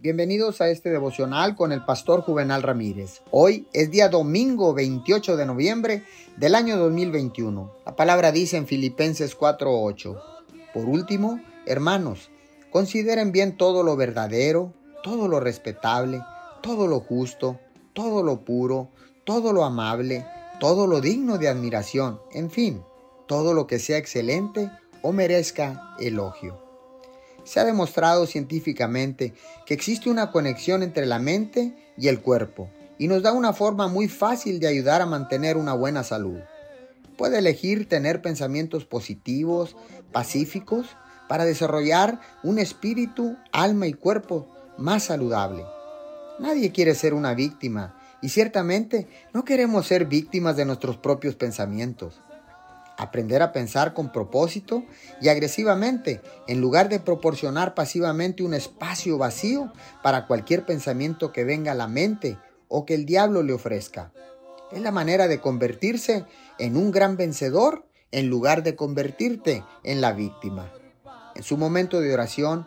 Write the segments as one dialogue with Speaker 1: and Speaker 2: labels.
Speaker 1: Bienvenidos a este devocional con el pastor Juvenal Ramírez. Hoy es día domingo 28 de noviembre del año 2021. La palabra dice en Filipenses 4:8. Por último, hermanos, consideren bien todo lo verdadero, todo lo respetable, todo lo justo, todo lo puro, todo lo amable, todo lo digno de admiración, en fin, todo lo que sea excelente o merezca elogio. Se ha demostrado científicamente que existe una conexión entre la mente y el cuerpo y nos da una forma muy fácil de ayudar a mantener una buena salud. Puede elegir tener pensamientos positivos, pacíficos, para desarrollar un espíritu, alma y cuerpo más saludable. Nadie quiere ser una víctima y ciertamente no queremos ser víctimas de nuestros propios pensamientos aprender a pensar con propósito y agresivamente, en lugar de proporcionar pasivamente un espacio vacío para cualquier pensamiento que venga a la mente o que el diablo le ofrezca. Es la manera de convertirse en un gran vencedor en lugar de convertirte en la víctima. En su momento de oración,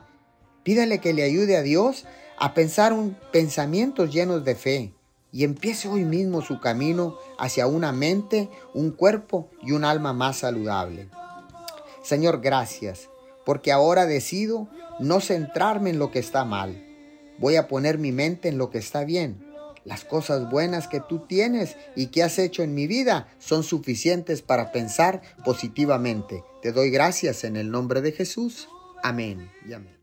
Speaker 1: pídale que le ayude a Dios a pensar un pensamientos llenos de fe, y empiece hoy mismo su camino hacia una mente, un cuerpo y un alma más saludable. Señor, gracias, porque ahora decido no centrarme en lo que está mal. Voy a poner mi mente en lo que está bien. Las cosas buenas que tú tienes y que has hecho en mi vida son suficientes para pensar positivamente. Te doy gracias en el nombre de Jesús. Amén amén.